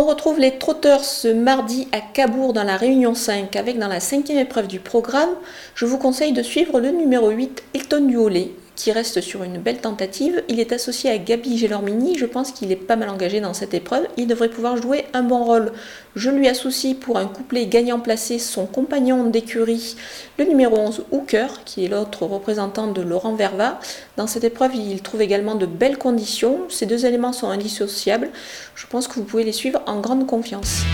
On retrouve les trotteurs ce mardi à Cabourg dans la Réunion 5 avec dans la cinquième épreuve du programme, je vous conseille de suivre le numéro 8 Hilton Duolé qui reste sur une belle tentative. Il est associé à Gabi Gelormini, je pense qu'il est pas mal engagé dans cette épreuve. Il devrait pouvoir jouer un bon rôle. Je lui associe pour un couplet gagnant placé son compagnon d'écurie, le numéro 11 Hooker, qui est l'autre représentant de Laurent Verva. Dans cette épreuve, il trouve également de belles conditions. Ces deux éléments sont indissociables. Je pense que vous pouvez les suivre en grande confiance.